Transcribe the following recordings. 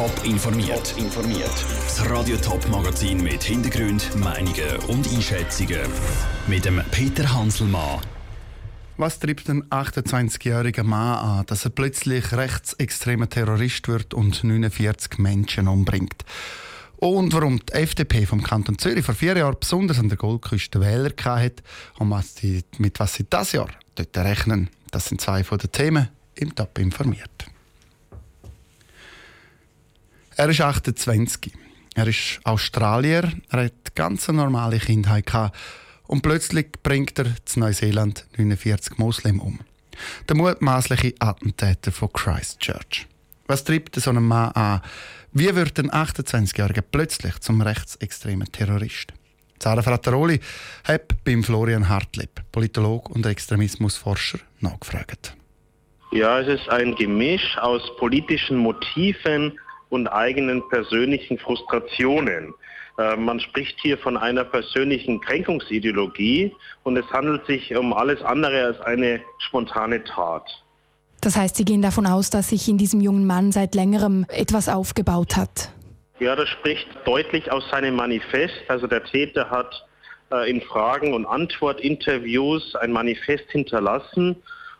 Top informiert. informiert. Das Radio Top Magazin mit Hintergrund, Meinungen und Einschätzungen mit dem Peter Hanselmann. Was treibt ein 28-jähriger Mann an, dass er plötzlich rechtsextremer Terrorist wird und 49 Menschen umbringt? Und warum die FDP vom Kanton Zürich vor vier Jahren besonders an der Goldküste Wähler hatte und was die, mit was sie das Jahr dort rechnen, das sind zwei von den Themen im Top informiert. Er ist 28. Er ist Australier. Er hat ganz eine normale Kindheit gehabt. Und plötzlich bringt er zu Neuseeland 49 Muslimen um. Der mutmaßliche Attentäter von Christchurch. Was treibt so einen Mann an? Wie wird ein 28-Jähriger plötzlich zum rechtsextremen Terrorist? Sarah Frattaroli hat beim Florian Hartleb, Politolog und Extremismusforscher, nachgefragt. Ja, es ist ein Gemisch aus politischen Motiven und eigenen persönlichen Frustrationen. Äh, man spricht hier von einer persönlichen Kränkungsideologie und es handelt sich um alles andere als eine spontane Tat. Das heißt, Sie gehen davon aus, dass sich in diesem jungen Mann seit längerem etwas aufgebaut hat? Ja, das spricht deutlich aus seinem Manifest. Also der Täter hat äh, in Fragen- und Antwortinterviews ein Manifest hinterlassen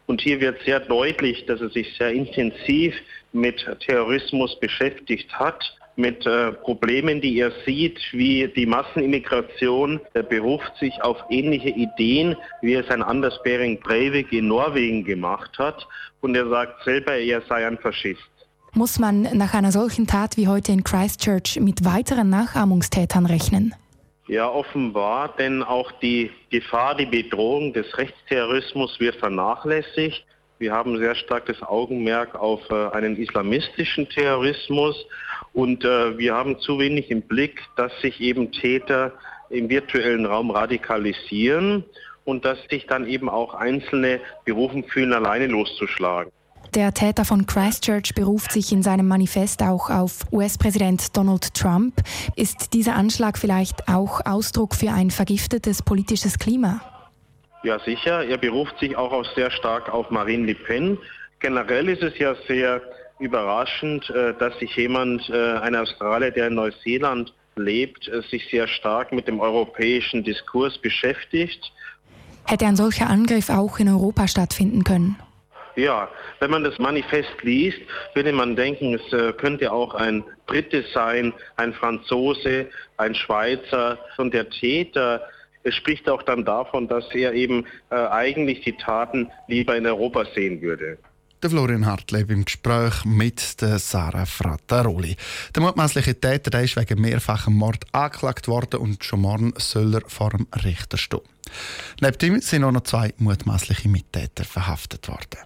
und hier wird sehr deutlich, dass er sich sehr intensiv mit Terrorismus beschäftigt hat, mit äh, Problemen, die er sieht, wie die Massenimmigration. Er beruft sich auf ähnliche Ideen, wie es ein Anders Bering Breivik in Norwegen gemacht hat. Und er sagt selber, er sei ein Faschist. Muss man nach einer solchen Tat wie heute in Christchurch mit weiteren Nachahmungstätern rechnen? Ja, offenbar, denn auch die Gefahr, die Bedrohung des Rechtsterrorismus wird vernachlässigt. Wir haben sehr stark das Augenmerk auf äh, einen islamistischen Terrorismus und äh, wir haben zu wenig im Blick, dass sich eben Täter im virtuellen Raum radikalisieren und dass sich dann eben auch Einzelne berufen fühlen, alleine loszuschlagen. Der Täter von Christchurch beruft sich in seinem Manifest auch auf US-Präsident Donald Trump. Ist dieser Anschlag vielleicht auch Ausdruck für ein vergiftetes politisches Klima? Ja, sicher. Er beruft sich auch, auch sehr stark auf Marine Le Pen. Generell ist es ja sehr überraschend, äh, dass sich jemand, äh, ein Australier, der in Neuseeland lebt, äh, sich sehr stark mit dem europäischen Diskurs beschäftigt. Hätte ein solcher Angriff auch in Europa stattfinden können? Ja, wenn man das Manifest liest, würde man denken, es könnte auch ein Brite sein, ein Franzose, ein Schweizer. Und der Täter es spricht auch dann davon, dass er eben äh, eigentlich die Taten lieber in Europa sehen würde. Der Florian Hartleb im Gespräch mit der Sarah Frattaroli. Der mutmaßliche Täter der ist wegen mehrfachem Mord angeklagt worden und schon morgen soll er vor dem Richter stehen. Neben ihm sind auch noch zwei mutmaßliche Mittäter verhaftet worden.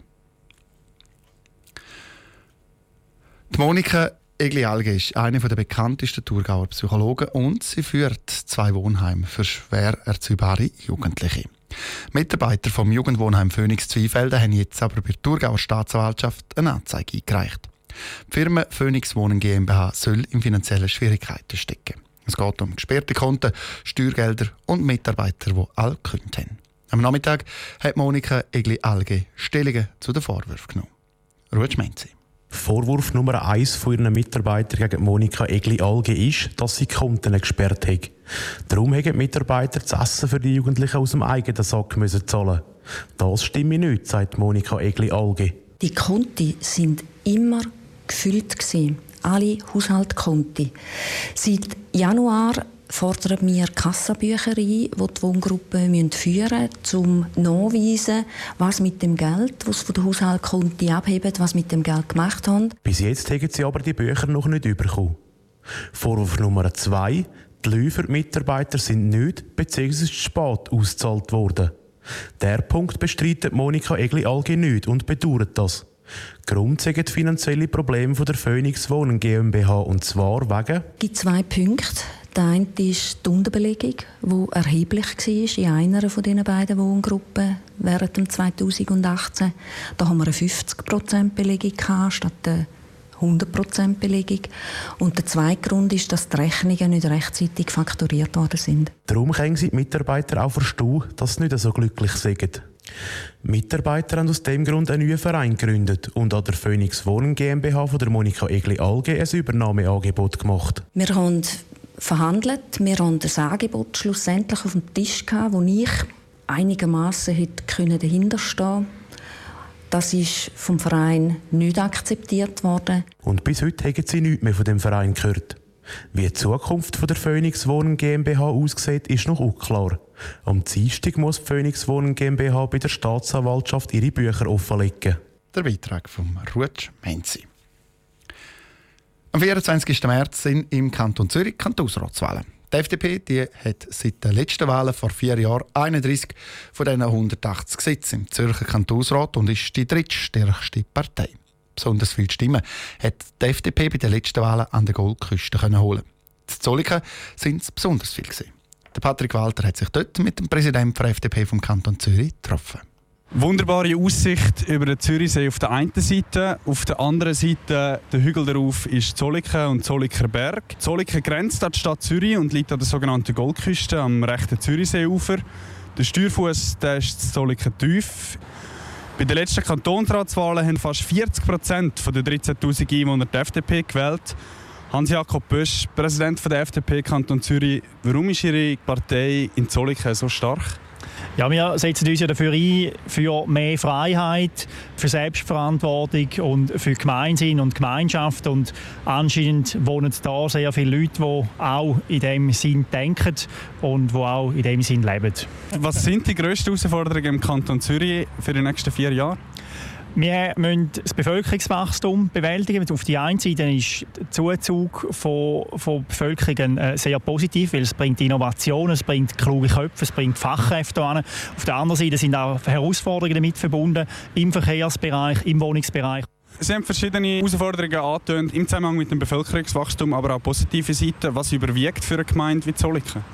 Die Monika Egli-Alge ist eine der bekanntesten Thurgauer Psychologen und sie führt zwei Wohnheime für schwer erziehbare Jugendliche. Mitarbeiter vom Jugendwohnheim Phoenix Zweifelden haben jetzt aber bei der Thurgauer Staatsanwaltschaft eine Anzeige eingereicht. Die Firma Phoenix Wohnen GmbH soll in finanziellen Schwierigkeiten stecken. Es geht um gesperrte Konten, Steuergelder und Mitarbeiter, die alle gekündigt haben. Am Nachmittag hat Monika Egli-Alge Stellungen zu den Vorwürfen genommen. Ruhe Schmenzi. Vorwurf Nummer eins von ihren Mitarbeitern gegen Monika Egli-Alge ist, dass sie Konten gesperrt hat. Darum haben die Mitarbeiter das Essen für die Jugendlichen aus dem eigenen Sack müssen zahlen. Das stimme nicht, sagt Monika Egli-Alge. Die Konti sind immer gefüllt. Alle Haushaltskonti. Seit Januar fordern wir Kassenbücher ein, die die Wohngruppen führen müssen, um nachzuweisen, was mit dem Geld, das von der Haushaltskonti abheben, was mit dem Geld gemacht haben. Bis jetzt haben sie aber die Bücher noch nicht bekommen. Vorwurf Nummer zwei. Die die Mitarbeiter sind nicht bzw. spät ausgezahlt worden. Der Punkt bestreitet Monika Egli-Alge nicht und bedauert das. Grund sind die finanziellen Probleme der Phoenix Wohnen GmbH und zwar wegen... Es gibt zwei Punkte. Der eine ist die Unterbelegung, die erheblich war in einer von diesen beiden Wohngruppen während dem 2018. Da haben wir eine 50% Belegung statt eine 100% Belegung. Und der zweite Grund ist, dass die Rechnungen nicht rechtzeitig fakturiert worden sind. Darum können Sie die Mitarbeiter auch verstehen, dass sie nicht so glücklich sind. Mitarbeiter haben aus dem Grund einen neuen Verein gegründet und an der Phoenix Wohnen GmbH von der Monika Egli-Alge ein Übernahmeangebot gemacht. Wir haben verhandelt, wir haben das Angebot schlussendlich auf dem Tisch gehabt, wo ich einigermaßen hätte dahinterstehen das ist vom Verein nicht akzeptiert worden. Und bis heute haben sie nichts mehr von dem Verein gehört. Wie die Zukunft der Phoenix Wohnen GmbH aussieht, ist noch unklar. Am Dienstag muss die Phoenix Wohnen GmbH bei der Staatsanwaltschaft ihre Bücher offenlegen. Der Beitrag von Rutsch Menzi. Am 24. März sind im Kanton Zürich Kantonsratswahlen. Die FDP die hat seit den letzten Wahlen vor vier Jahren 31 von diesen 180 Sitzen im Zürcher Kantonsrat und ist die drittstärkste Partei. Besonders viele Stimmen hat die FDP bei den letzten Wahlen an der Goldküste holen. Die Zolliken sind es besonders viel. Gewesen. Der Patrick Walter hat sich dort mit dem Präsidenten der FDP vom Kanton Zürich getroffen. Wunderbare Aussicht über den Zürichsee auf der einen Seite. Auf der anderen Seite, der Hügel darauf, ist Zolliken und Zolliker Berg. Zolliken grenzt an die Stadt Zürich und liegt an der sogenannten Goldküste am rechten Zürichseeufer. Der Steuerfuß ist Zolliken tief. Bei den letzten Kantonsratswahlen haben fast 40 Prozent der 13.000 Einwohner die FDP gewählt. Hans-Jakob Bösch, Präsident der FDP Kanton Zürich. Warum ist Ihre Partei in Zolliken so stark? Ja, wir setzen uns ja dafür ein, für mehr Freiheit, für Selbstverantwortung und für Gemeinsinn und Gemeinschaft. Und anscheinend wohnen da sehr viele Leute, die auch in dem Sinn denken und die auch in dem Sinn leben. Was sind die grössten Herausforderungen im Kanton Zürich für die nächsten vier Jahre? Wir müssen das Bevölkerungswachstum bewältigen. Auf der einen Seite ist der Zuzug von, von Bevölkerung äh, sehr positiv, weil es bringt Innovationen, es bringt kluge Köpfe, es bringt Fachkräfte an. Auf der anderen Seite sind auch Herausforderungen damit verbunden im Verkehrsbereich, im Wohnungsbereich. Sie haben verschiedene Herausforderungen angetönt im Zusammenhang mit dem Bevölkerungswachstum, aber auch positive Seiten. Was überwiegt für eine Gemeinde wie Zolliken?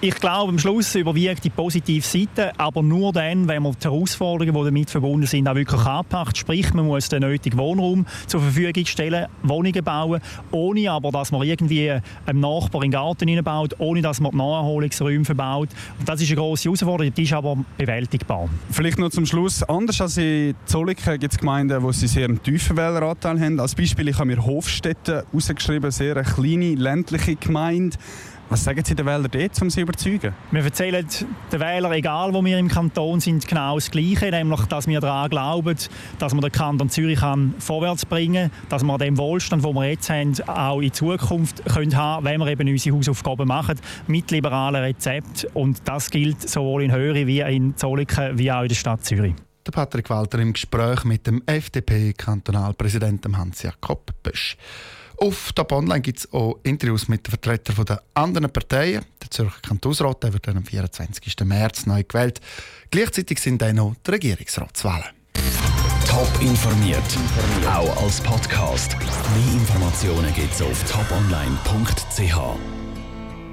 Ich glaube, am Schluss überwiegt die positive Seite, aber nur dann, wenn man die Herausforderungen, die damit verbunden sind, auch wirklich anpackt. Sprich, man muss den nötigen Wohnraum zur Verfügung stellen, Wohnungen bauen, ohne aber, dass man irgendwie einem Nachbar in den Garten hineinbaut, ohne dass man die Naherholungsräume verbaut. Und das ist eine grosse Herausforderung, die ist aber bewältigbar. Vielleicht noch zum Schluss. Anders als in Zolliken gibt es Gemeinden, wo sie sehr einen tiefen Wähleranteil haben. Als Beispiel, ich habe mir Hofstätten herausgeschrieben, sehr eine kleine ländliche Gemeinde. Was sagen Sie den Wählern dort, um sie zu überzeugen? Wir erzählen den Wählern, egal wo wir im Kanton sind, genau das Gleiche, nämlich, dass wir daran glauben, dass man den Kanton Zürich kann vorwärts bringen kann, dass wir den Wohlstand, den wir jetzt haben, auch in Zukunft können haben wenn wir eben unsere Hausaufgaben machen, mit liberalen Rezepten. Und das gilt sowohl in Höhere wie in Zolliken, wie auch in der Stadt Zürich. Der Patrick Walter im Gespräch mit dem FDP-Kantonalpräsidenten Hans-Jakob Bösch. Auf Top Online gibt es auch Interviews mit den Vertretern der anderen Parteien. Der Zürcher Kantonsrat der wird am 24. März neu gewählt. Gleichzeitig sind dann noch die Regierungsratswahlen. Top informiert, auch als Podcast. Mehr Informationen gibt es auf toponline.ch.